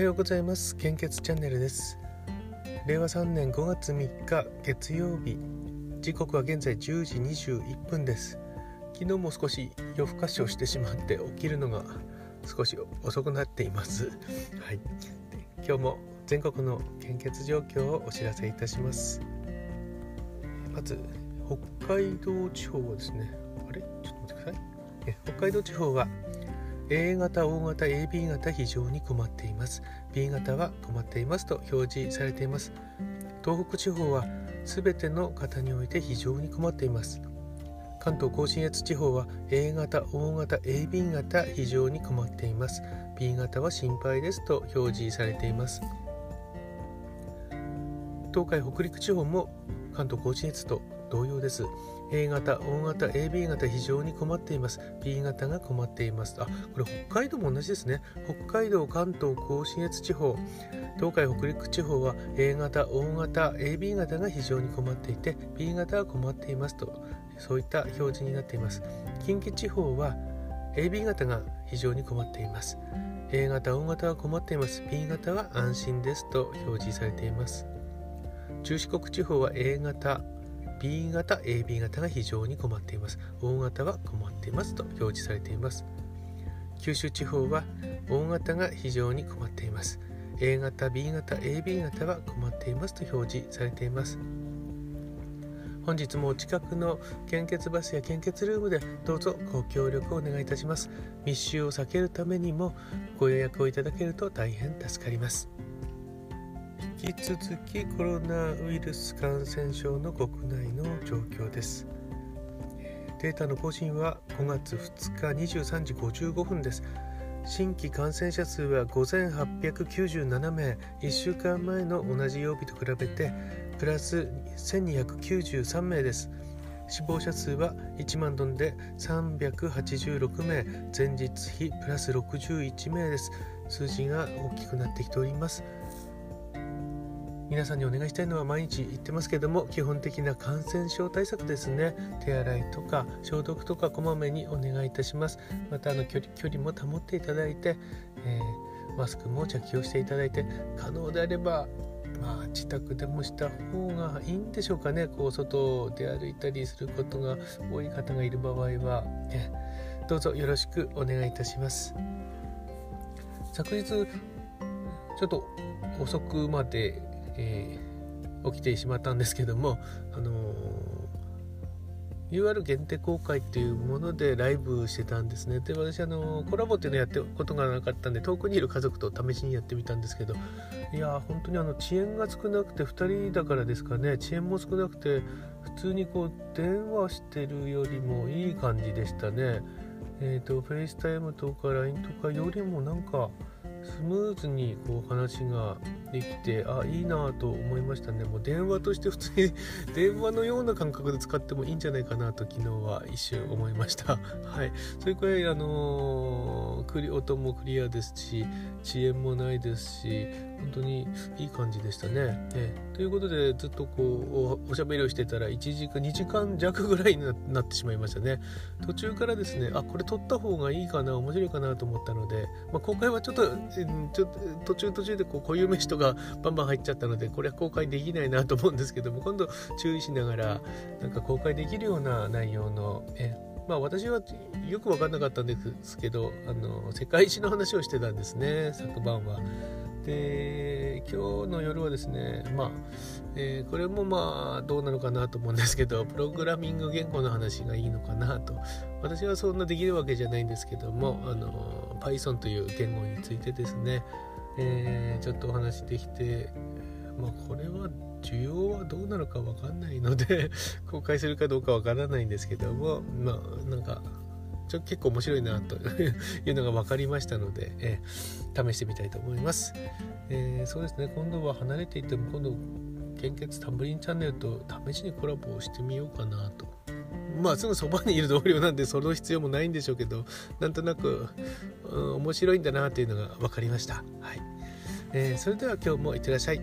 はようございます。献血チャンネルです。令和3年5月3日月曜日。時刻は現在10時21分です。昨日も少し夜更かしをしてしまって起きるのが少し遅くなっています。はい。今日も全国の献血状況をお知らせいたします。まず北海道地方はですね。あれ？ちょっと待ってください。北海道地方は A 型、O 型、AB 型非常に困っています。B 型は困っていますと表示されています。東北地方は全ての方において非常に困っています。関東甲信越地方は A 型、O 型、AB 型非常に困っています。B 型は心配ですと表示されています。東海北陸地方も関東甲信越と同様です。A 型、O 型、AB 型非常に困っています。B 型が困っています。あ、これ北海道も同じですね。北海道、関東、甲信越地方、東海、北陸地方は A 型、O 型、AB 型が非常に困っていて、B 型は困っていますと、そういった表示になっています。近畿地方は AB 型が非常に困っています。A 型、O 型は困っています。B 型は安心ですと表示されています。中四国地方は A 型、B 型、AB 型が非常に困っています。O 型は困っていますと表示されています。九州地方は O 型が非常に困っています。A 型、B 型、AB 型は困っていますと表示されています。本日もお近くの献血バスや献血ルームでどうぞご協力をお願いいたします。密集を避けるためにもご予約をいただけると大変助かります。引き続きコロナウイルス感染症の国内の状況です。データの更新は5月2日23時55分です。新規感染者数は5897名。1週間前の同じ曜日と比べてプラス1293名です。死亡者数は1万ドンで386名。前日比プラス61名です。数字が大きくなってきております。皆さんにお願いしたいのは毎日言ってますけども基本的な感染症対策ですね。手洗いとか消毒とかこまめにお願いいたします。またあの距離距離も保っていただいて、えー、マスクも着用していただいて可能であればまあ、自宅でもした方がいいんでしょうかね。こう外で歩いたりすることが多い方がいる場合は、ね、どうぞよろしくお願いいたします。昨日ちょっと遅くまでえー、起きてしまったんですけども、あのー、UR 限定公開っていうものでライブしてたんですね。で、私、あの、コラボっていうのやってことがなかったんで、遠くにいる家族と試しにやってみたんですけど、いや本当にあの遅延が少なくて、2人だからですかね、遅延も少なくて、普通にこう、電話してるよりもいい感じでしたね。えっ、ー、と、FaceTime とか LINE とかよりもなんか、スムーズにこう話ができてあいいなと思いましたね。もう電話として普通に 電話のような感覚で使ってもいいんじゃないかなと昨日は一瞬思いました。はい。それくらいあのー、クリ音もクリアですし遅延もないですし本当にいい感じでしたね、えということでずっとこうおしゃべりをしてたら1時間2時間弱ぐらいになってしまいましたね。途中からですねあこれ撮った方がいいかな面白いかなと思ったので、まあ、公開はちょっとちょっと途中途中でこう固有名詞とかバンバン入っちゃったのでこれは公開できないなと思うんですけども今度注意しながらなんか公開できるような内容のえまあ私はよく分かんなかったんですけどあの世界史の話をしてたんですね昨晩は。で今日の夜はですねまあ、えー、これもまあどうなのかなと思うんですけどプログラミング言語の話がいいのかなと。私はそんなできるわけじゃないんですけどもあの Python という言語についてですね、えー、ちょっとお話できてまあこれは需要はどうなのかわかんないので公開するかどうかわからないんですけどもまあなんかちょ結構面白いなと いうのが分かりましたので、えー、試してみたいと思います、えー、そうですね。今度は離れていても今度献血タンブリンチャンネルと試しにコラボをしてみようかなと。まあすぐそばにいる同僚なんでその必要もないんでしょうけどなんとなく、うん、面白いんだなというのが分かりました。はい、えー、それでは今日もいってらっしゃい。